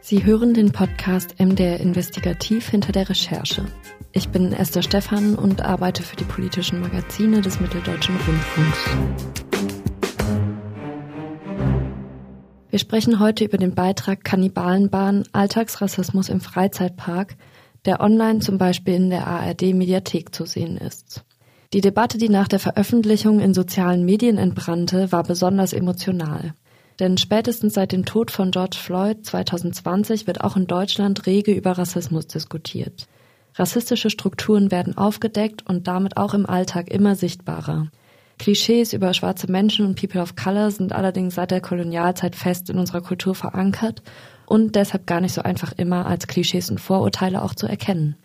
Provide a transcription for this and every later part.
Sie hören den Podcast MDR Investigativ hinter der Recherche. Ich bin Esther Stephan und arbeite für die politischen Magazine des Mitteldeutschen Rundfunks. Wir sprechen heute über den Beitrag Kannibalenbahn Alltagsrassismus im Freizeitpark, der online zum Beispiel in der ARD Mediathek zu sehen ist. Die Debatte, die nach der Veröffentlichung in sozialen Medien entbrannte, war besonders emotional. Denn spätestens seit dem Tod von George Floyd 2020 wird auch in Deutschland rege über Rassismus diskutiert. Rassistische Strukturen werden aufgedeckt und damit auch im Alltag immer sichtbarer. Klischees über schwarze Menschen und People of Color sind allerdings seit der Kolonialzeit fest in unserer Kultur verankert und deshalb gar nicht so einfach immer als Klischees und Vorurteile auch zu erkennen.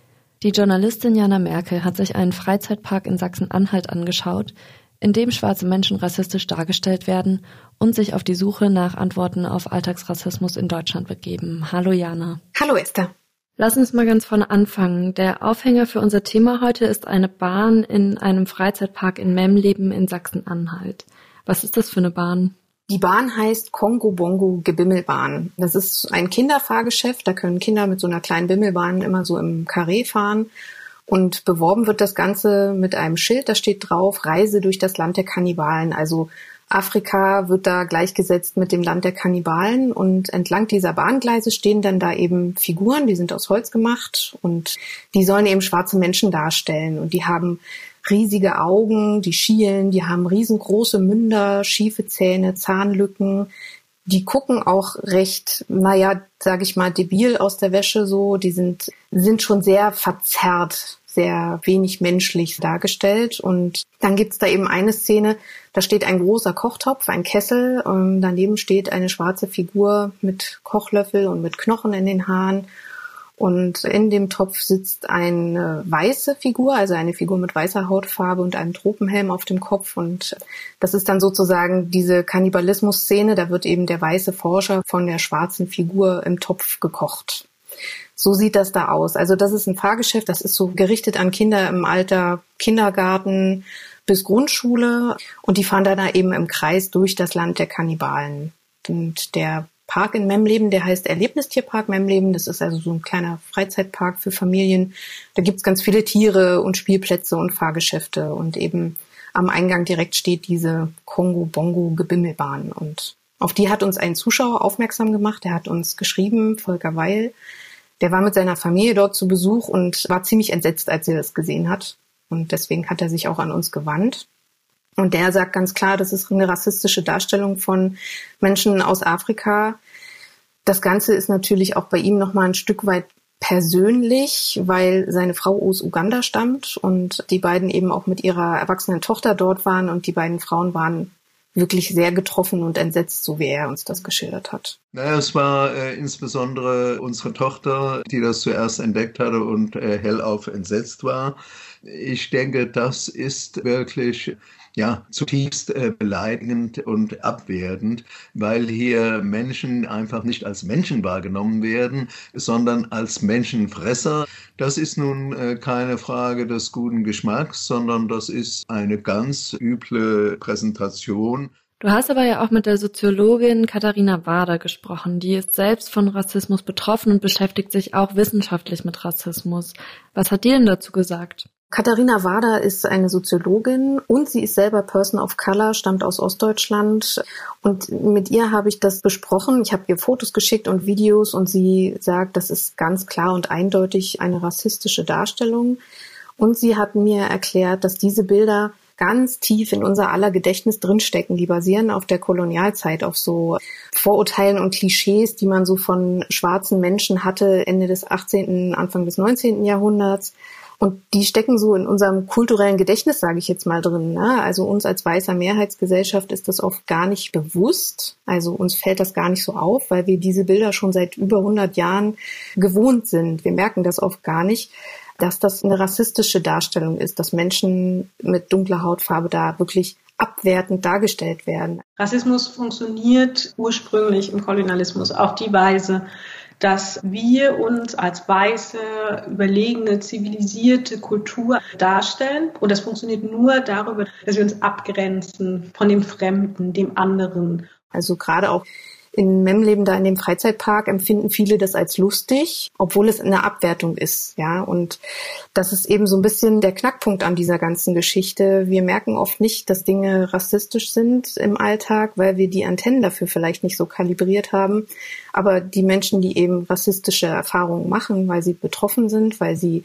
Die Journalistin Jana Merkel hat sich einen Freizeitpark in Sachsen-Anhalt angeschaut, in dem schwarze Menschen rassistisch dargestellt werden und sich auf die Suche nach Antworten auf Alltagsrassismus in Deutschland begeben. Hallo Jana. Hallo Esther. Lass uns mal ganz vorne anfangen. Der Aufhänger für unser Thema heute ist eine Bahn in einem Freizeitpark in Memleben in Sachsen-Anhalt. Was ist das für eine Bahn? Die Bahn heißt Kongo Bongo Gebimmelbahn. Das ist ein Kinderfahrgeschäft. Da können Kinder mit so einer kleinen Bimmelbahn immer so im Karree fahren. Und beworben wird das Ganze mit einem Schild, da steht drauf, Reise durch das Land der Kannibalen. Also Afrika wird da gleichgesetzt mit dem Land der Kannibalen und entlang dieser Bahngleise stehen dann da eben Figuren, die sind aus Holz gemacht und die sollen eben schwarze Menschen darstellen und die haben riesige Augen, die schielen, die haben riesengroße Münder, schiefe Zähne, Zahnlücken. Die gucken auch recht, naja, sag ich mal, debil aus der Wäsche so. Die sind, sind schon sehr verzerrt sehr wenig menschlich dargestellt. Und dann gibt's da eben eine Szene, da steht ein großer Kochtopf, ein Kessel, und daneben steht eine schwarze Figur mit Kochlöffel und mit Knochen in den Haaren. Und in dem Topf sitzt eine weiße Figur, also eine Figur mit weißer Hautfarbe und einem Tropenhelm auf dem Kopf. Und das ist dann sozusagen diese Kannibalismus-Szene. Da wird eben der weiße Forscher von der schwarzen Figur im Topf gekocht. So sieht das da aus. Also das ist ein Fahrgeschäft, das ist so gerichtet an Kinder im Alter Kindergarten bis Grundschule und die fahren da eben im Kreis durch das Land der Kannibalen. Und der Park in Memleben, der heißt Erlebnistierpark Memleben. Das ist also so ein kleiner Freizeitpark für Familien. Da gibt's ganz viele Tiere und Spielplätze und Fahrgeschäfte und eben am Eingang direkt steht diese Kongo-Bongo-Gebimmelbahn und auf die hat uns ein Zuschauer aufmerksam gemacht. Der hat uns geschrieben, Volker Weil, der war mit seiner Familie dort zu Besuch und war ziemlich entsetzt, als er das gesehen hat. Und deswegen hat er sich auch an uns gewandt. Und der sagt ganz klar, das ist eine rassistische Darstellung von Menschen aus Afrika. Das Ganze ist natürlich auch bei ihm nochmal ein Stück weit persönlich, weil seine Frau aus Uganda stammt und die beiden eben auch mit ihrer erwachsenen Tochter dort waren und die beiden Frauen waren wirklich sehr getroffen und entsetzt, so wie er uns das geschildert hat. Naja, es war äh, insbesondere unsere Tochter, die das zuerst entdeckt hatte und äh, hellauf entsetzt war. Ich denke, das ist wirklich ja, zutiefst äh, beleidigend und abwertend, weil hier Menschen einfach nicht als Menschen wahrgenommen werden, sondern als Menschenfresser. Das ist nun äh, keine Frage des guten Geschmacks, sondern das ist eine ganz üble Präsentation. Du hast aber ja auch mit der Soziologin Katharina Wader gesprochen. Die ist selbst von Rassismus betroffen und beschäftigt sich auch wissenschaftlich mit Rassismus. Was hat die denn dazu gesagt? Katharina Wader ist eine Soziologin und sie ist selber Person of Color, stammt aus Ostdeutschland. Und mit ihr habe ich das besprochen. Ich habe ihr Fotos geschickt und Videos und sie sagt, das ist ganz klar und eindeutig eine rassistische Darstellung. Und sie hat mir erklärt, dass diese Bilder ganz tief in unser aller Gedächtnis drinstecken. Die basieren auf der Kolonialzeit, auf so Vorurteilen und Klischees, die man so von schwarzen Menschen hatte Ende des 18., Anfang des 19. Jahrhunderts. Und die stecken so in unserem kulturellen Gedächtnis, sage ich jetzt mal drin. Ne? Also uns als weißer Mehrheitsgesellschaft ist das oft gar nicht bewusst. Also uns fällt das gar nicht so auf, weil wir diese Bilder schon seit über 100 Jahren gewohnt sind. Wir merken das oft gar nicht, dass das eine rassistische Darstellung ist, dass Menschen mit dunkler Hautfarbe da wirklich abwertend dargestellt werden. Rassismus funktioniert ursprünglich im Kolonialismus auf die Weise, dass wir uns als weiße, überlegene, zivilisierte Kultur darstellen. Und das funktioniert nur darüber, dass wir uns abgrenzen von dem Fremden, dem anderen. Also gerade auch in Memleben da in dem Freizeitpark empfinden viele das als lustig, obwohl es eine Abwertung ist, ja. Und das ist eben so ein bisschen der Knackpunkt an dieser ganzen Geschichte. Wir merken oft nicht, dass Dinge rassistisch sind im Alltag, weil wir die Antennen dafür vielleicht nicht so kalibriert haben. Aber die Menschen, die eben rassistische Erfahrungen machen, weil sie betroffen sind, weil sie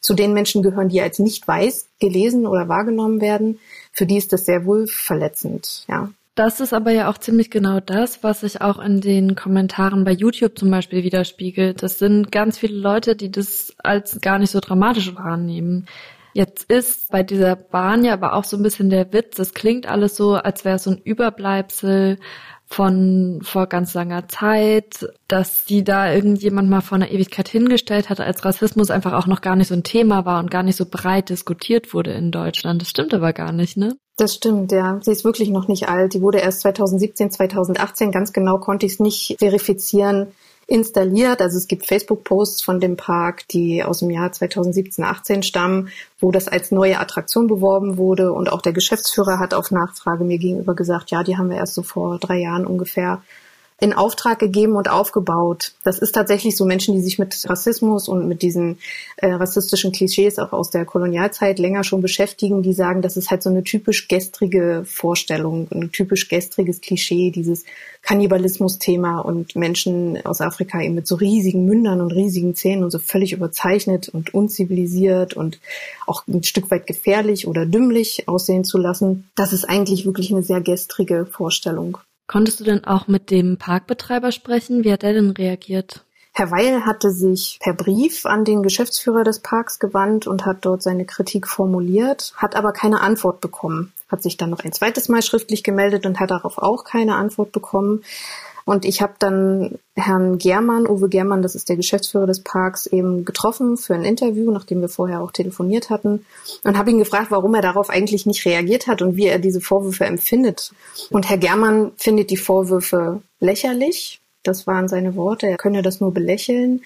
zu den Menschen gehören, die als nicht weiß gelesen oder wahrgenommen werden, für die ist das sehr wohl verletzend, ja. Das ist aber ja auch ziemlich genau das, was sich auch in den Kommentaren bei YouTube zum Beispiel widerspiegelt. Das sind ganz viele Leute, die das als gar nicht so dramatisch wahrnehmen. Jetzt ist bei dieser Bahn ja aber auch so ein bisschen der Witz, das klingt alles so, als wäre es so ein Überbleibsel von vor ganz langer Zeit, dass die da irgendjemand mal vor einer Ewigkeit hingestellt hat, als Rassismus einfach auch noch gar nicht so ein Thema war und gar nicht so breit diskutiert wurde in Deutschland. Das stimmt aber gar nicht, ne? Das stimmt, ja. Sie ist wirklich noch nicht alt. Die wurde erst 2017, 2018, ganz genau konnte ich es nicht verifizieren, installiert. Also es gibt Facebook-Posts von dem Park, die aus dem Jahr 2017, 18 stammen, wo das als neue Attraktion beworben wurde. Und auch der Geschäftsführer hat auf Nachfrage mir gegenüber gesagt, ja, die haben wir erst so vor drei Jahren ungefähr in Auftrag gegeben und aufgebaut. Das ist tatsächlich so Menschen, die sich mit Rassismus und mit diesen äh, rassistischen Klischees auch aus der Kolonialzeit länger schon beschäftigen, die sagen, das ist halt so eine typisch gestrige Vorstellung, ein typisch gestriges Klischee, dieses Kannibalismus-Thema und Menschen aus Afrika eben mit so riesigen Mündern und riesigen Zähnen und so völlig überzeichnet und unzivilisiert und auch ein Stück weit gefährlich oder dümmlich aussehen zu lassen. Das ist eigentlich wirklich eine sehr gestrige Vorstellung. Konntest du denn auch mit dem Parkbetreiber sprechen? Wie hat er denn reagiert? Herr Weil hatte sich per Brief an den Geschäftsführer des Parks gewandt und hat dort seine Kritik formuliert, hat aber keine Antwort bekommen. Hat sich dann noch ein zweites Mal schriftlich gemeldet und hat darauf auch keine Antwort bekommen. Und ich habe dann Herrn Germann, Uwe Germann, das ist der Geschäftsführer des Parks, eben getroffen für ein Interview, nachdem wir vorher auch telefoniert hatten. Und habe ihn gefragt, warum er darauf eigentlich nicht reagiert hat und wie er diese Vorwürfe empfindet. Und Herr Germann findet die Vorwürfe lächerlich. Das waren seine Worte. Er könne das nur belächeln.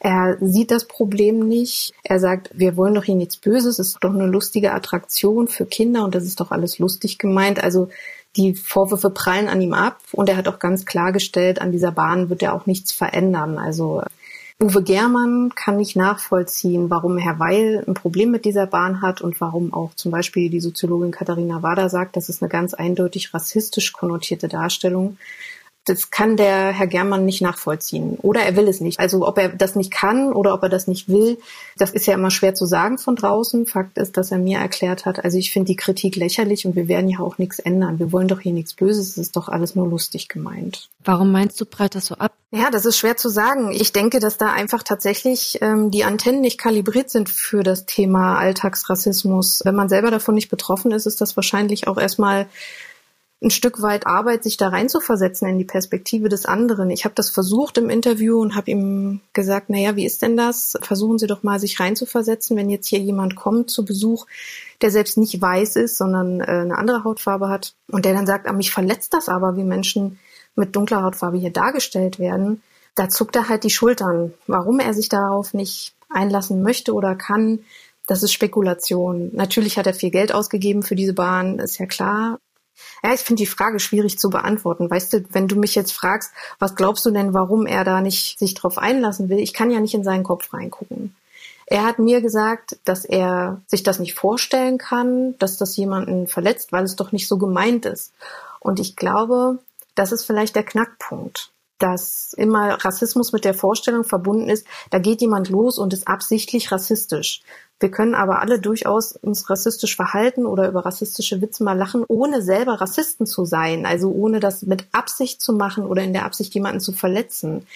Er sieht das Problem nicht. Er sagt, wir wollen doch hier nichts Böses. Es ist doch eine lustige Attraktion für Kinder und das ist doch alles lustig gemeint. Also die Vorwürfe prallen an ihm ab und er hat auch ganz klargestellt, an dieser Bahn wird er auch nichts verändern. Also Uwe Germann kann nicht nachvollziehen, warum Herr Weil ein Problem mit dieser Bahn hat und warum auch zum Beispiel die Soziologin Katharina Wader sagt, das ist eine ganz eindeutig rassistisch konnotierte Darstellung das kann der Herr Germann nicht nachvollziehen. Oder er will es nicht. Also ob er das nicht kann oder ob er das nicht will, das ist ja immer schwer zu sagen von draußen. Fakt ist, dass er mir erklärt hat, also ich finde die Kritik lächerlich und wir werden ja auch nichts ändern. Wir wollen doch hier nichts Böses, es ist doch alles nur lustig gemeint. Warum meinst du, prallt das so ab? Ja, das ist schwer zu sagen. Ich denke, dass da einfach tatsächlich ähm, die Antennen nicht kalibriert sind für das Thema Alltagsrassismus. Wenn man selber davon nicht betroffen ist, ist das wahrscheinlich auch erstmal ein Stück weit Arbeit, sich da reinzuversetzen in die Perspektive des anderen. Ich habe das versucht im Interview und habe ihm gesagt, naja, wie ist denn das? Versuchen Sie doch mal, sich reinzuversetzen, wenn jetzt hier jemand kommt zu Besuch, der selbst nicht weiß ist, sondern äh, eine andere Hautfarbe hat und der dann sagt, ah, mich verletzt das aber, wie Menschen mit dunkler Hautfarbe hier dargestellt werden. Da zuckt er halt die Schultern. Warum er sich darauf nicht einlassen möchte oder kann, das ist Spekulation. Natürlich hat er viel Geld ausgegeben für diese Bahn, ist ja klar. Ja, ich finde die Frage schwierig zu beantworten. Weißt du, wenn du mich jetzt fragst, was glaubst du denn, warum er da nicht sich drauf einlassen will? Ich kann ja nicht in seinen Kopf reingucken. Er hat mir gesagt, dass er sich das nicht vorstellen kann, dass das jemanden verletzt, weil es doch nicht so gemeint ist. Und ich glaube, das ist vielleicht der Knackpunkt, dass immer Rassismus mit der Vorstellung verbunden ist, da geht jemand los und ist absichtlich rassistisch. Wir können aber alle durchaus uns rassistisch verhalten oder über rassistische Witze mal lachen, ohne selber Rassisten zu sein. Also ohne das mit Absicht zu machen oder in der Absicht, jemanden zu verletzen.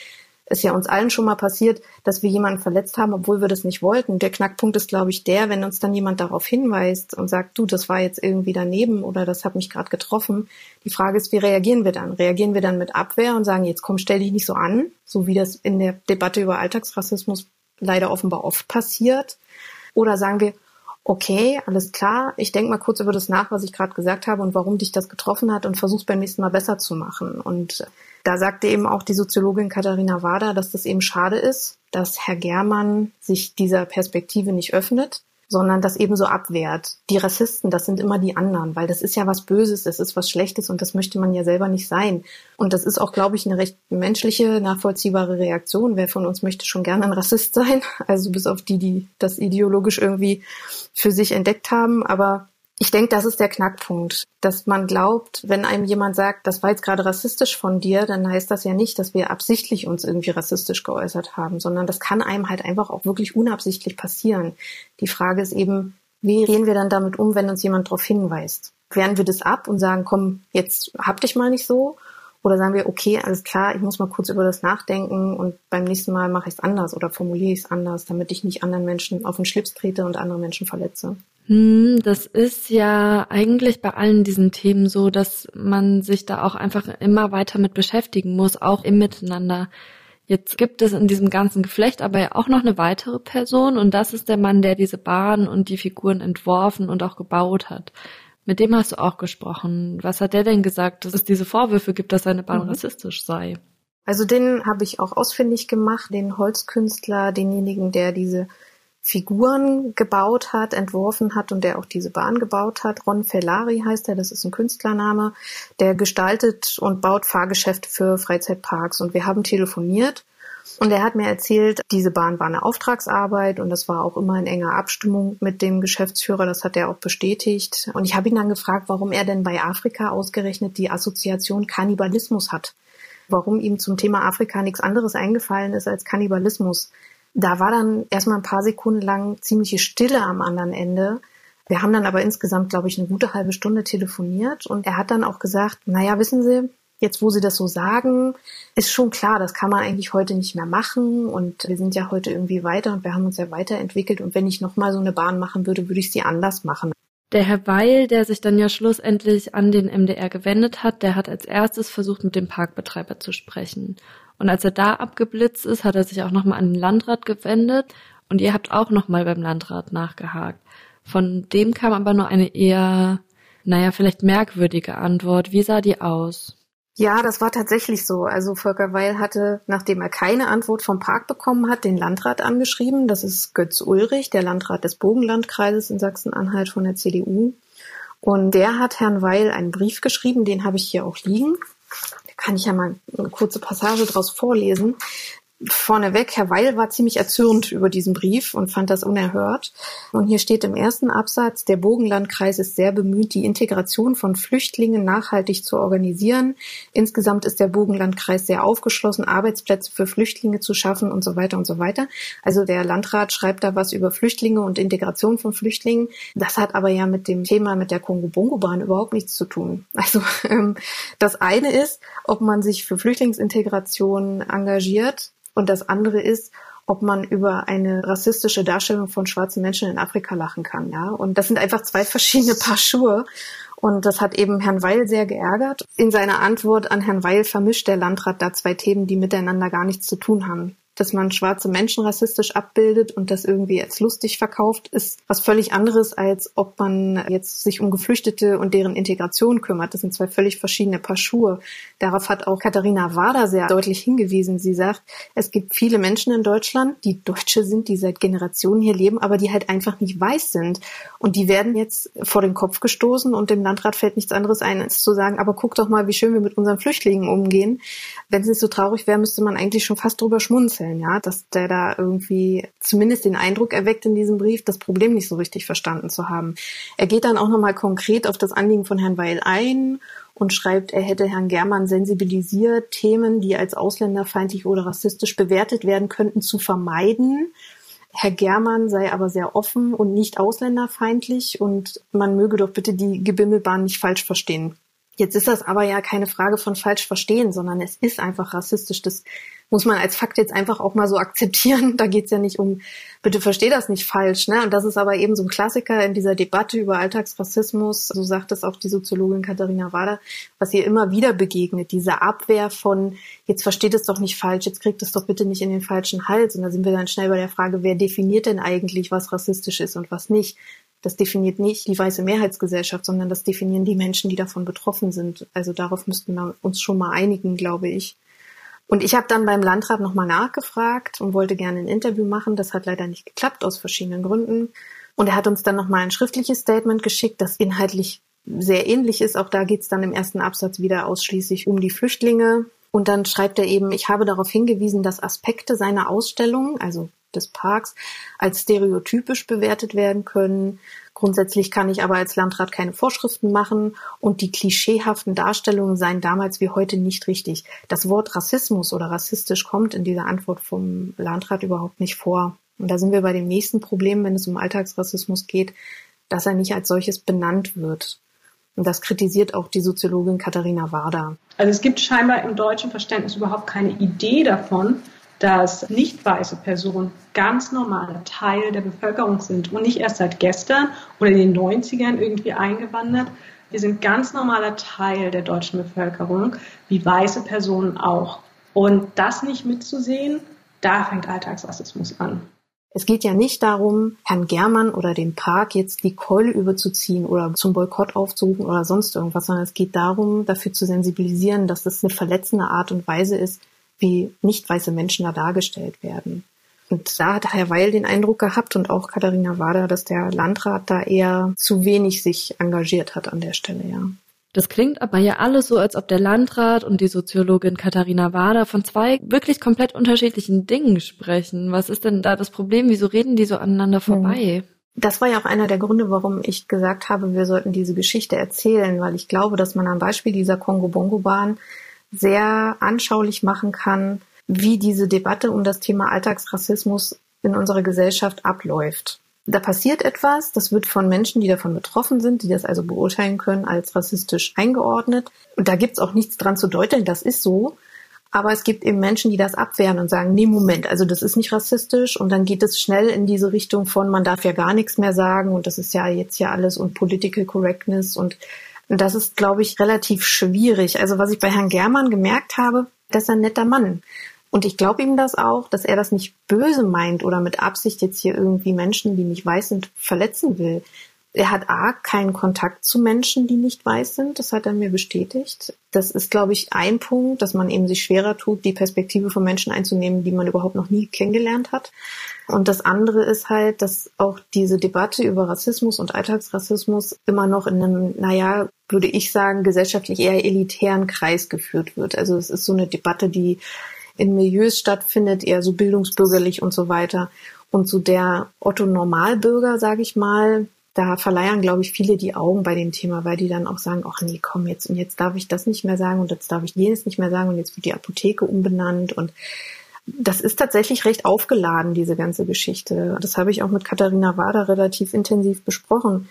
Ist ja uns allen schon mal passiert, dass wir jemanden verletzt haben, obwohl wir das nicht wollten. Der Knackpunkt ist, glaube ich, der, wenn uns dann jemand darauf hinweist und sagt, du, das war jetzt irgendwie daneben oder das hat mich gerade getroffen. Die Frage ist, wie reagieren wir dann? Reagieren wir dann mit Abwehr und sagen, jetzt komm, stell dich nicht so an, so wie das in der Debatte über Alltagsrassismus leider offenbar oft passiert? Oder sagen wir, okay, alles klar, ich denke mal kurz über das nach, was ich gerade gesagt habe und warum dich das getroffen hat und versuch's beim nächsten Mal besser zu machen. Und da sagte eben auch die Soziologin Katharina Wader, dass das eben schade ist, dass Herr Germann sich dieser Perspektive nicht öffnet sondern das eben so abwehrt. Die Rassisten, das sind immer die anderen, weil das ist ja was Böses, das ist was Schlechtes und das möchte man ja selber nicht sein. Und das ist auch, glaube ich, eine recht menschliche, nachvollziehbare Reaktion. Wer von uns möchte schon gerne ein Rassist sein? Also bis auf die, die das ideologisch irgendwie für sich entdeckt haben. Aber ich denke, das ist der Knackpunkt, dass man glaubt, wenn einem jemand sagt, das war jetzt gerade rassistisch von dir, dann heißt das ja nicht, dass wir absichtlich uns irgendwie rassistisch geäußert haben, sondern das kann einem halt einfach auch wirklich unabsichtlich passieren. Die Frage ist eben, wie gehen wir dann damit um, wenn uns jemand darauf hinweist? Wehren wir das ab und sagen, komm, jetzt hab dich mal nicht so? Oder sagen wir, okay, alles klar, ich muss mal kurz über das nachdenken und beim nächsten Mal mache ich es anders oder formuliere ich es anders, damit ich nicht anderen Menschen auf den Schlips trete und andere Menschen verletze. Hm, das ist ja eigentlich bei allen diesen Themen so, dass man sich da auch einfach immer weiter mit beschäftigen muss, auch im Miteinander. Jetzt gibt es in diesem ganzen Geflecht aber ja auch noch eine weitere Person und das ist der Mann, der diese Bahn und die Figuren entworfen und auch gebaut hat. Mit dem hast du auch gesprochen. Was hat der denn gesagt, dass es diese Vorwürfe gibt, dass seine Bahn mhm. rassistisch sei? Also den habe ich auch ausfindig gemacht, den Holzkünstler, denjenigen, der diese Figuren gebaut hat, entworfen hat und der auch diese Bahn gebaut hat. Ron Fellari heißt er, das ist ein Künstlername. Der gestaltet und baut Fahrgeschäfte für Freizeitparks. Und wir haben telefoniert und er hat mir erzählt, diese Bahn war eine Auftragsarbeit und das war auch immer in enger Abstimmung mit dem Geschäftsführer. Das hat er auch bestätigt. Und ich habe ihn dann gefragt, warum er denn bei Afrika ausgerechnet die Assoziation Kannibalismus hat. Warum ihm zum Thema Afrika nichts anderes eingefallen ist als Kannibalismus. Da war dann erstmal ein paar Sekunden lang ziemliche Stille am anderen Ende. Wir haben dann aber insgesamt, glaube ich, eine gute halbe Stunde telefoniert und er hat dann auch gesagt, naja, wissen Sie, jetzt wo Sie das so sagen, ist schon klar, das kann man eigentlich heute nicht mehr machen und wir sind ja heute irgendwie weiter und wir haben uns ja weiterentwickelt und wenn ich nochmal so eine Bahn machen würde, würde ich sie anders machen. Der Herr Weil, der sich dann ja schlussendlich an den MDR gewendet hat, der hat als erstes versucht, mit dem Parkbetreiber zu sprechen. Und als er da abgeblitzt ist, hat er sich auch nochmal an den Landrat gewendet und ihr habt auch nochmal beim Landrat nachgehakt. Von dem kam aber nur eine eher, naja, vielleicht merkwürdige Antwort. Wie sah die aus? Ja, das war tatsächlich so. Also Volker Weil hatte, nachdem er keine Antwort vom Park bekommen hat, den Landrat angeschrieben. Das ist Götz Ulrich, der Landrat des Bogenlandkreises in Sachsen-Anhalt von der CDU. Und der hat Herrn Weil einen Brief geschrieben, den habe ich hier auch liegen kann ich ja mal eine kurze Passage daraus vorlesen. Vorneweg, Herr Weil war ziemlich erzürnt über diesen Brief und fand das unerhört. Und hier steht im ersten Absatz, der Bogenlandkreis ist sehr bemüht, die Integration von Flüchtlingen nachhaltig zu organisieren. Insgesamt ist der Bogenlandkreis sehr aufgeschlossen, Arbeitsplätze für Flüchtlinge zu schaffen und so weiter und so weiter. Also der Landrat schreibt da was über Flüchtlinge und Integration von Flüchtlingen. Das hat aber ja mit dem Thema mit der Kongo-Bongo-Bahn überhaupt nichts zu tun. Also ähm, das eine ist, ob man sich für Flüchtlingsintegration engagiert und das andere ist, ob man über eine rassistische Darstellung von schwarzen Menschen in Afrika lachen kann, ja. Und das sind einfach zwei verschiedene Paar Schuhe. Und das hat eben Herrn Weil sehr geärgert. In seiner Antwort an Herrn Weil vermischt der Landrat da zwei Themen, die miteinander gar nichts zu tun haben dass man schwarze Menschen rassistisch abbildet und das irgendwie als lustig verkauft, ist was völlig anderes, als ob man jetzt sich um Geflüchtete und deren Integration kümmert. Das sind zwei völlig verschiedene Paar Schuhe. Darauf hat auch Katharina Wader sehr deutlich hingewiesen. Sie sagt, es gibt viele Menschen in Deutschland, die Deutsche sind, die seit Generationen hier leben, aber die halt einfach nicht weiß sind. Und die werden jetzt vor den Kopf gestoßen und dem Landrat fällt nichts anderes ein, als zu sagen, aber guck doch mal, wie schön wir mit unseren Flüchtlingen umgehen. Wenn es nicht so traurig wäre, müsste man eigentlich schon fast drüber schmunzeln vorstellen, ja, dass der da irgendwie zumindest den Eindruck erweckt in diesem Brief, das Problem nicht so richtig verstanden zu haben. Er geht dann auch nochmal konkret auf das Anliegen von Herrn Weil ein und schreibt, er hätte Herrn Germann sensibilisiert, Themen, die als ausländerfeindlich oder rassistisch bewertet werden könnten, zu vermeiden. Herr Germann sei aber sehr offen und nicht ausländerfeindlich und man möge doch bitte die Gebimmelbahn nicht falsch verstehen. Jetzt ist das aber ja keine Frage von falsch verstehen, sondern es ist einfach rassistisch. Das muss man als Fakt jetzt einfach auch mal so akzeptieren. Da geht's ja nicht um, bitte versteh das nicht falsch. Ne? Und das ist aber eben so ein Klassiker in dieser Debatte über Alltagsrassismus, so sagt es auch die Soziologin Katharina Wader, was ihr immer wieder begegnet, diese Abwehr von, jetzt versteht es doch nicht falsch, jetzt kriegt es doch bitte nicht in den falschen Hals. Und da sind wir dann schnell bei der Frage, wer definiert denn eigentlich, was rassistisch ist und was nicht Das definiert nicht die weiße Mehrheitsgesellschaft, sondern das definieren die Menschen, die davon betroffen sind. Also darauf müssten wir uns schon mal einigen, glaube ich. Und ich habe dann beim Landrat nochmal nachgefragt und wollte gerne ein Interview machen. Das hat leider nicht geklappt aus verschiedenen Gründen. Und er hat uns dann nochmal ein schriftliches Statement geschickt, das inhaltlich sehr ähnlich ist. Auch da geht es dann im ersten Absatz wieder ausschließlich um die Flüchtlinge. Und dann schreibt er eben, ich habe darauf hingewiesen, dass Aspekte seiner Ausstellung, also des Parks, als stereotypisch bewertet werden können. Grundsätzlich kann ich aber als Landrat keine Vorschriften machen und die klischeehaften Darstellungen seien damals wie heute nicht richtig. Das Wort Rassismus oder rassistisch kommt in dieser Antwort vom Landrat überhaupt nicht vor. Und da sind wir bei dem nächsten Problem, wenn es um Alltagsrassismus geht, dass er nicht als solches benannt wird. Und das kritisiert auch die Soziologin Katharina Warder. Also es gibt scheinbar im deutschen Verständnis überhaupt keine Idee davon, dass nicht weiße Personen ganz normaler Teil der Bevölkerung sind und nicht erst seit gestern oder in den 90ern irgendwie eingewandert. Wir sind ganz normaler Teil der deutschen Bevölkerung, wie weiße Personen auch. Und das nicht mitzusehen, da fängt Alltagsrassismus an. Es geht ja nicht darum, Herrn Germann oder dem Park jetzt die Keule überzuziehen oder zum Boykott aufzurufen oder sonst irgendwas, sondern es geht darum, dafür zu sensibilisieren, dass das eine verletzende Art und Weise ist, wie nicht weiße Menschen da dargestellt werden. Und da hat Herr Weil den Eindruck gehabt und auch Katharina Wader, dass der Landrat da eher zu wenig sich engagiert hat an der Stelle, ja. Das klingt aber ja alles so, als ob der Landrat und die Soziologin Katharina Wader von zwei wirklich komplett unterschiedlichen Dingen sprechen. Was ist denn da das Problem? Wieso reden die so aneinander vorbei? Das war ja auch einer der Gründe, warum ich gesagt habe, wir sollten diese Geschichte erzählen, weil ich glaube, dass man am Beispiel dieser Kongo-Bongo-Bahn sehr anschaulich machen kann, wie diese Debatte um das Thema Alltagsrassismus in unserer Gesellschaft abläuft da passiert etwas, das wird von Menschen, die davon betroffen sind, die das also beurteilen können, als rassistisch eingeordnet. Und da gibt's auch nichts dran zu deuteln, das ist so. Aber es gibt eben Menschen, die das abwehren und sagen, nee, Moment, also das ist nicht rassistisch. Und dann geht es schnell in diese Richtung von, man darf ja gar nichts mehr sagen und das ist ja jetzt ja alles und Political Correctness und das ist, glaube ich, relativ schwierig. Also was ich bei Herrn Germann gemerkt habe, das ist ein netter Mann. Und ich glaube ihm das auch, dass er das nicht böse meint oder mit Absicht jetzt hier irgendwie Menschen, die nicht weiß sind, verletzen will. Er hat A, keinen Kontakt zu Menschen, die nicht weiß sind. Das hat er mir bestätigt. Das ist, glaube ich, ein Punkt, dass man eben sich schwerer tut, die Perspektive von Menschen einzunehmen, die man überhaupt noch nie kennengelernt hat. Und das andere ist halt, dass auch diese Debatte über Rassismus und Alltagsrassismus immer noch in einem, naja, würde ich sagen, gesellschaftlich eher elitären Kreis geführt wird. Also es ist so eine Debatte, die in Milieus stattfindet, eher so bildungsbürgerlich und so weiter. Und so der Otto Normalbürger, sage ich mal, da verleiern, glaube ich, viele die Augen bei dem Thema, weil die dann auch sagen, ach nee, komm jetzt und jetzt darf ich das nicht mehr sagen und jetzt darf ich jenes nicht mehr sagen und jetzt wird die Apotheke umbenannt und das ist tatsächlich recht aufgeladen, diese ganze Geschichte. Das habe ich auch mit Katharina Wader relativ intensiv besprochen.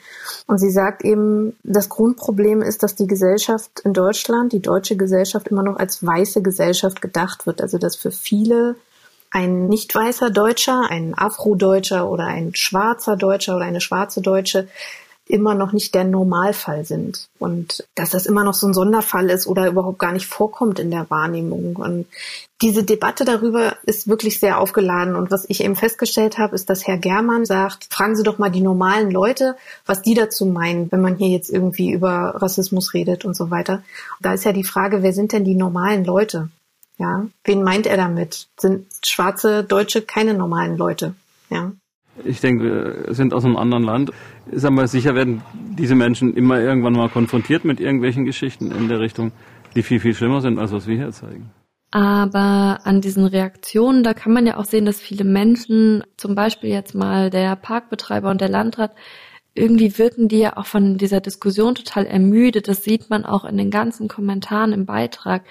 Und sie sagt eben, das Grundproblem ist, dass die Gesellschaft in Deutschland, die deutsche Gesellschaft immer noch als weiße Gesellschaft gedacht wird. Also dass für viele ein nicht weißer Deutscher, ein Afrodeutscher oder ein schwarzer Deutscher oder eine schwarze Deutsche immer noch nicht der Normalfall sind und dass das immer noch so ein Sonderfall ist oder überhaupt gar nicht vorkommt in der Wahrnehmung. Und diese Debatte darüber ist wirklich sehr aufgeladen. Und was ich eben festgestellt habe, ist, dass Herr Germann sagt, fragen Sie doch mal die normalen Leute, was die dazu meinen, wenn man hier jetzt irgendwie über Rassismus redet und so weiter. Da ist ja die Frage, wer sind denn die normalen Leute? Ja, wen meint er damit? Sind schwarze Deutsche keine normalen Leute? Ja. Ich denke, sind aus einem anderen Land. Sagen wir, sicher werden diese Menschen immer irgendwann mal konfrontiert mit irgendwelchen Geschichten in der Richtung, die viel, viel schlimmer sind, als was wir hier zeigen. Aber an diesen Reaktionen, da kann man ja auch sehen, dass viele Menschen, zum Beispiel jetzt mal der Parkbetreiber und der Landrat, irgendwie wirken die ja auch von dieser Diskussion total ermüdet. Das sieht man auch in den ganzen Kommentaren im Beitrag.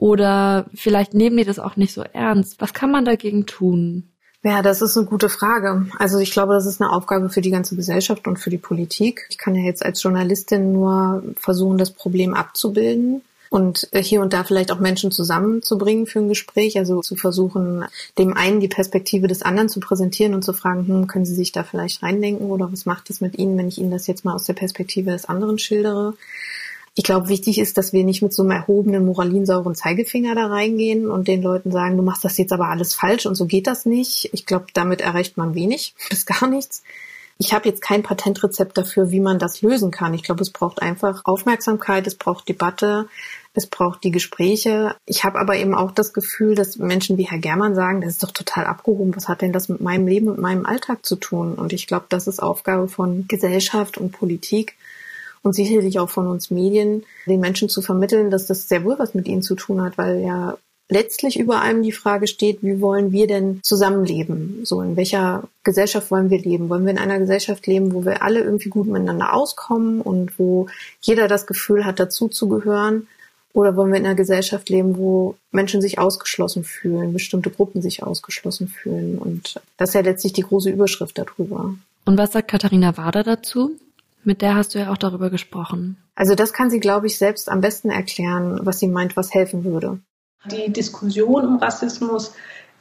Oder vielleicht nehmen die das auch nicht so ernst. Was kann man dagegen tun? Ja, das ist eine gute Frage. Also ich glaube, das ist eine Aufgabe für die ganze Gesellschaft und für die Politik. Ich kann ja jetzt als Journalistin nur versuchen, das Problem abzubilden und hier und da vielleicht auch Menschen zusammenzubringen für ein Gespräch, also zu versuchen, dem einen die Perspektive des anderen zu präsentieren und zu fragen, hm, können Sie sich da vielleicht reindenken oder was macht es mit Ihnen, wenn ich Ihnen das jetzt mal aus der Perspektive des anderen schildere? Ich glaube, wichtig ist, dass wir nicht mit so einem erhobenen, moralinsauren Zeigefinger da reingehen und den Leuten sagen, du machst das jetzt aber alles falsch und so geht das nicht. Ich glaube, damit erreicht man wenig bis gar nichts. Ich habe jetzt kein Patentrezept dafür, wie man das lösen kann. Ich glaube, es braucht einfach Aufmerksamkeit, es braucht Debatte, es braucht die Gespräche. Ich habe aber eben auch das Gefühl, dass Menschen wie Herr Germann sagen, das ist doch total abgehoben. Was hat denn das mit meinem Leben und meinem Alltag zu tun? Und ich glaube, das ist Aufgabe von Gesellschaft und Politik und sicherlich auch von uns Medien, den Menschen zu vermitteln, dass das sehr wohl was mit ihnen zu tun hat, weil ja letztlich über allem die Frage steht, wie wollen wir denn zusammenleben? So, in welcher Gesellschaft wollen wir leben? Wollen wir in einer Gesellschaft leben, wo wir alle irgendwie gut miteinander auskommen und wo jeder das Gefühl hat, dazuzugehören? Oder wollen wir in einer Gesellschaft leben, wo Menschen sich ausgeschlossen fühlen, bestimmte Gruppen sich ausgeschlossen fühlen? Und das ist ja letztlich die große Überschrift darüber. Und was sagt Katharina Wader dazu? Mit der hast du ja auch darüber gesprochen. Also das kann sie, glaube ich, selbst am besten erklären, was sie meint, was helfen würde. Die Diskussion um Rassismus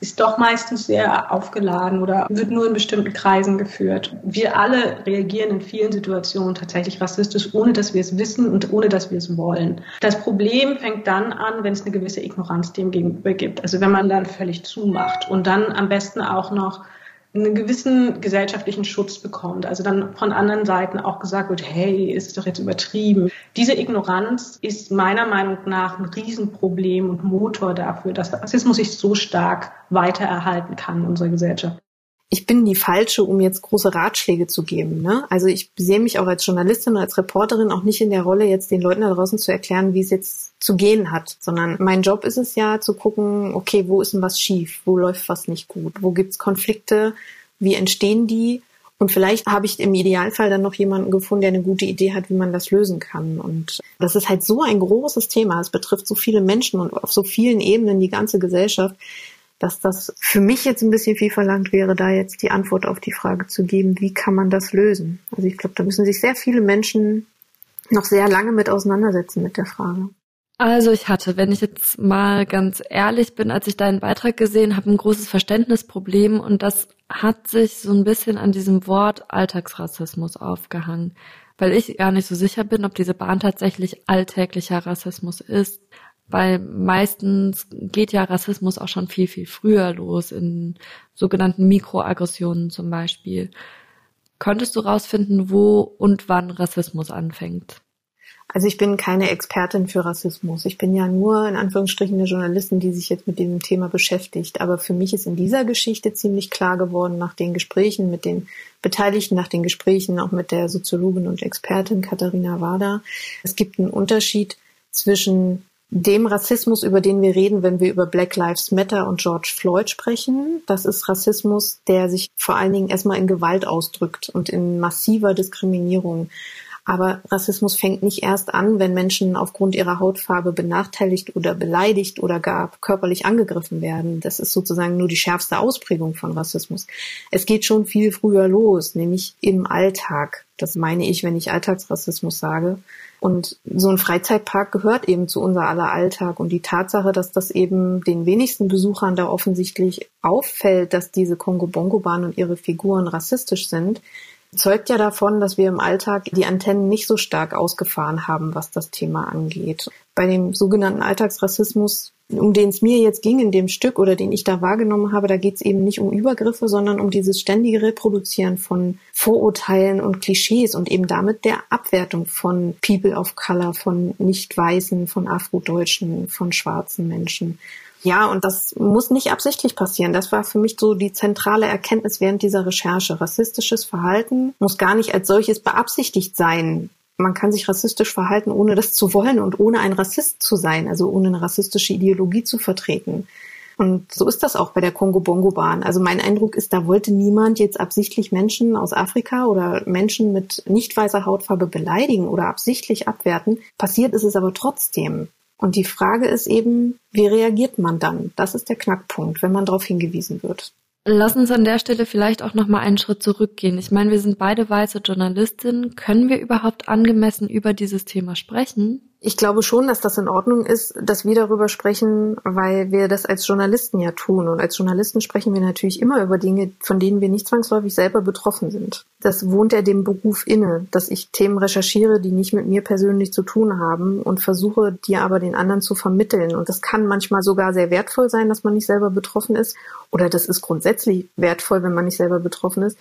ist doch meistens sehr aufgeladen oder wird nur in bestimmten Kreisen geführt. Wir alle reagieren in vielen Situationen tatsächlich rassistisch, ohne dass wir es wissen und ohne dass wir es wollen. Das Problem fängt dann an, wenn es eine gewisse Ignoranz dem gegenüber gibt. Also wenn man dann völlig zumacht und dann am besten auch noch einen gewissen gesellschaftlichen Schutz bekommt. Also dann von anderen Seiten auch gesagt wird, hey, ist doch jetzt übertrieben. Diese Ignoranz ist meiner Meinung nach ein Riesenproblem und Motor dafür, dass Rassismus sich so stark weiter erhalten kann in unserer Gesellschaft ich bin die Falsche, um jetzt große Ratschläge zu geben. Ne? Also ich sehe mich auch als Journalistin und als Reporterin auch nicht in der Rolle, jetzt den Leuten da draußen zu erklären, wie es jetzt zu gehen hat, sondern mein Job ist es ja zu gucken, okay, wo ist denn was schief, wo läuft was nicht gut, wo gibt's Konflikte, wie entstehen die und vielleicht habe ich im Idealfall dann noch jemanden gefunden, der eine gute Idee hat, wie man das lösen kann. Und das ist halt so ein großes Thema. Es betrifft so viele Menschen und auf so vielen Ebenen die ganze Gesellschaft dass das für mich jetzt ein bisschen viel verlangt wäre, da jetzt die Antwort auf die Frage zu geben, wie kann man das lösen? Also ich glaube, da müssen sich sehr viele Menschen noch sehr lange mit auseinandersetzen mit der Frage. Also ich hatte, wenn ich jetzt mal ganz ehrlich bin, als ich deinen Beitrag gesehen habe, ein großes Verständnisproblem und das hat sich so ein bisschen an diesem Wort Alltagsrassismus aufgehangen, weil ich gar nicht so sicher bin, ob diese Bahn tatsächlich alltäglicher Rassismus ist weil meistens geht ja Rassismus auch schon viel, viel früher los, in sogenannten Mikroaggressionen zum Beispiel. Könntest du rausfinden, wo und wann Rassismus anfängt? Also ich bin keine Expertin für Rassismus. Ich bin ja nur in Anführungsstrichen eine Journalistin, die sich jetzt mit diesem Thema beschäftigt. Aber für mich ist in dieser Geschichte ziemlich klar geworden nach den Gesprächen mit den Beteiligten, nach den Gesprächen auch mit der Soziologin und Expertin Katharina Wader. Es gibt einen Unterschied zwischen dem Rassismus, über den wir reden, wenn wir über Black Lives Matter und George Floyd sprechen. Das ist Rassismus, der sich vor allen Dingen erstmal in Gewalt ausdrückt und in massiver Diskriminierung. Aber Rassismus fängt nicht erst an, wenn Menschen aufgrund ihrer Hautfarbe benachteiligt oder beleidigt oder gar körperlich angegriffen werden. Das ist sozusagen nur die schärfste Ausprägung von Rassismus. Es geht schon viel früher los, nämlich im Alltag. Das meine ich, wenn ich Alltagsrassismus sage. Und so ein Freizeitpark gehört eben zu unser aller Alltag. Und die Tatsache, dass das eben den wenigsten Besuchern da offensichtlich auffällt, dass diese Kongo-Bongo-Bahn und ihre Figuren rassistisch sind, zeugt ja davon, dass wir im Alltag die Antennen nicht so stark ausgefahren haben, was das Thema angeht. Bei dem sogenannten Alltagsrassismus um den es mir jetzt ging in dem Stück oder den ich da wahrgenommen habe, da geht es eben nicht um Übergriffe, sondern um dieses ständige Reproduzieren von Vorurteilen und Klischees und eben damit der Abwertung von People of Color, von Nicht-Weißen, von Afrodeutschen, von schwarzen Menschen. Ja, und das muss nicht absichtlich passieren. Das war für mich so die zentrale Erkenntnis während dieser Recherche. Rassistisches Verhalten muss gar nicht als solches beabsichtigt sein man kann sich rassistisch verhalten, ohne das zu wollen und ohne ein Rassist zu sein, also ohne eine rassistische Ideologie zu vertreten. Und so ist das auch bei der Kongo-Bongo-Bahn. Also mein Eindruck ist, da wollte niemand jetzt absichtlich Menschen aus Afrika oder Menschen mit nicht weißer Hautfarbe beleidigen oder absichtlich abwerten. Passiert ist es aber trotzdem. Und die Frage ist eben, wie reagiert man dann? Das ist der Knackpunkt, wenn man darauf hingewiesen wird. Lass uns an der Stelle vielleicht auch noch mal einen Schritt zurückgehen. Ich meine, wir sind beide weiße Journalistinnen. Können wir überhaupt angemessen über dieses Thema sprechen? Ich glaube schon, dass das in Ordnung ist, dass wir darüber sprechen, weil wir das als Journalisten ja tun. Und als Journalisten sprechen wir natürlich immer über Dinge, von denen wir nicht zwangsläufig selber betroffen sind. Das wohnt ja dem Beruf inne, dass ich Themen recherchiere, die nicht mit mir persönlich zu tun haben und versuche, die aber den anderen zu vermitteln. Und das kann manchmal sogar sehr wertvoll sein, dass man nicht selber betroffen ist. Oder das ist grundsätzlich wertvoll, wenn man nicht selber betroffen ist.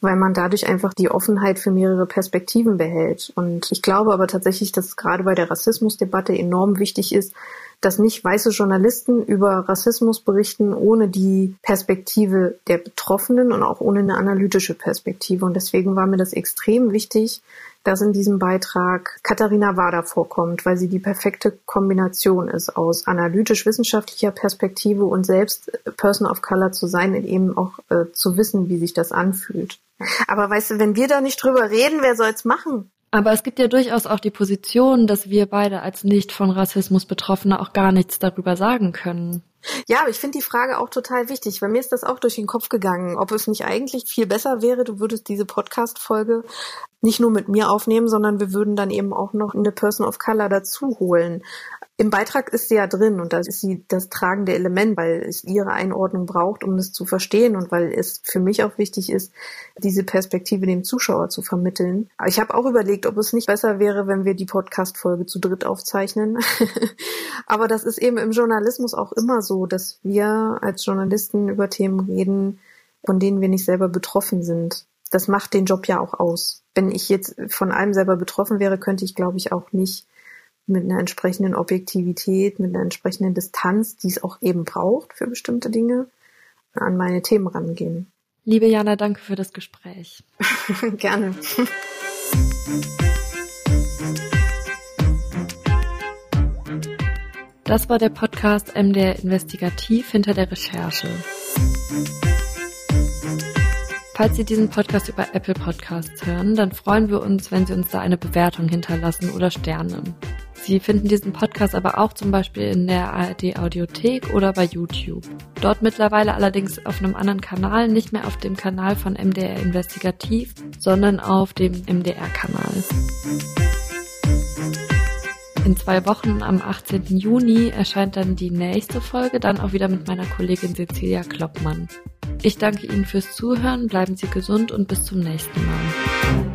Weil man dadurch einfach die Offenheit für mehrere Perspektiven behält. Und ich glaube aber tatsächlich, dass gerade bei der Rassismusdebatte enorm wichtig ist, dass nicht weiße Journalisten über Rassismus berichten ohne die Perspektive der Betroffenen und auch ohne eine analytische Perspektive. Und deswegen war mir das extrem wichtig, dass in diesem Beitrag Katharina Wader vorkommt, weil sie die perfekte Kombination ist aus analytisch-wissenschaftlicher Perspektive und selbst Person of Color zu sein und eben auch äh, zu wissen, wie sich das anfühlt. Aber weißt du, wenn wir da nicht drüber reden, wer soll's machen? Aber es gibt ja durchaus auch die Position, dass wir beide als nicht von Rassismus Betroffene auch gar nichts darüber sagen können. Ja, aber ich finde die Frage auch total wichtig, weil mir ist das auch durch den Kopf gegangen, ob es nicht eigentlich viel besser wäre, du würdest diese Podcast-Folge nicht nur mit mir aufnehmen, sondern wir würden dann eben auch noch eine Person of Color dazu holen. Im Beitrag ist sie ja drin und da ist sie das tragende Element, weil es ihre Einordnung braucht, um es zu verstehen und weil es für mich auch wichtig ist, diese Perspektive dem Zuschauer zu vermitteln. Ich habe auch überlegt, ob es nicht besser wäre, wenn wir die Podcast-Folge zu dritt aufzeichnen. Aber das ist eben im Journalismus auch immer so, dass wir als Journalisten über Themen reden, von denen wir nicht selber betroffen sind. Das macht den Job ja auch aus. Wenn ich jetzt von allem selber betroffen wäre, könnte ich, glaube ich, auch nicht mit einer entsprechenden Objektivität, mit einer entsprechenden Distanz, die es auch eben braucht für bestimmte Dinge, an meine Themen rangehen. Liebe Jana, danke für das Gespräch. Gerne. Das war der Podcast MDR Investigativ hinter der Recherche. Falls Sie diesen Podcast über Apple Podcasts hören, dann freuen wir uns, wenn Sie uns da eine Bewertung hinterlassen oder Sterne. Sie finden diesen Podcast aber auch zum Beispiel in der ARD Audiothek oder bei YouTube. Dort mittlerweile allerdings auf einem anderen Kanal, nicht mehr auf dem Kanal von MDR Investigativ, sondern auf dem MDR-Kanal. In zwei Wochen am 18. Juni erscheint dann die nächste Folge, dann auch wieder mit meiner Kollegin Cecilia Kloppmann. Ich danke Ihnen fürs Zuhören, bleiben Sie gesund und bis zum nächsten Mal.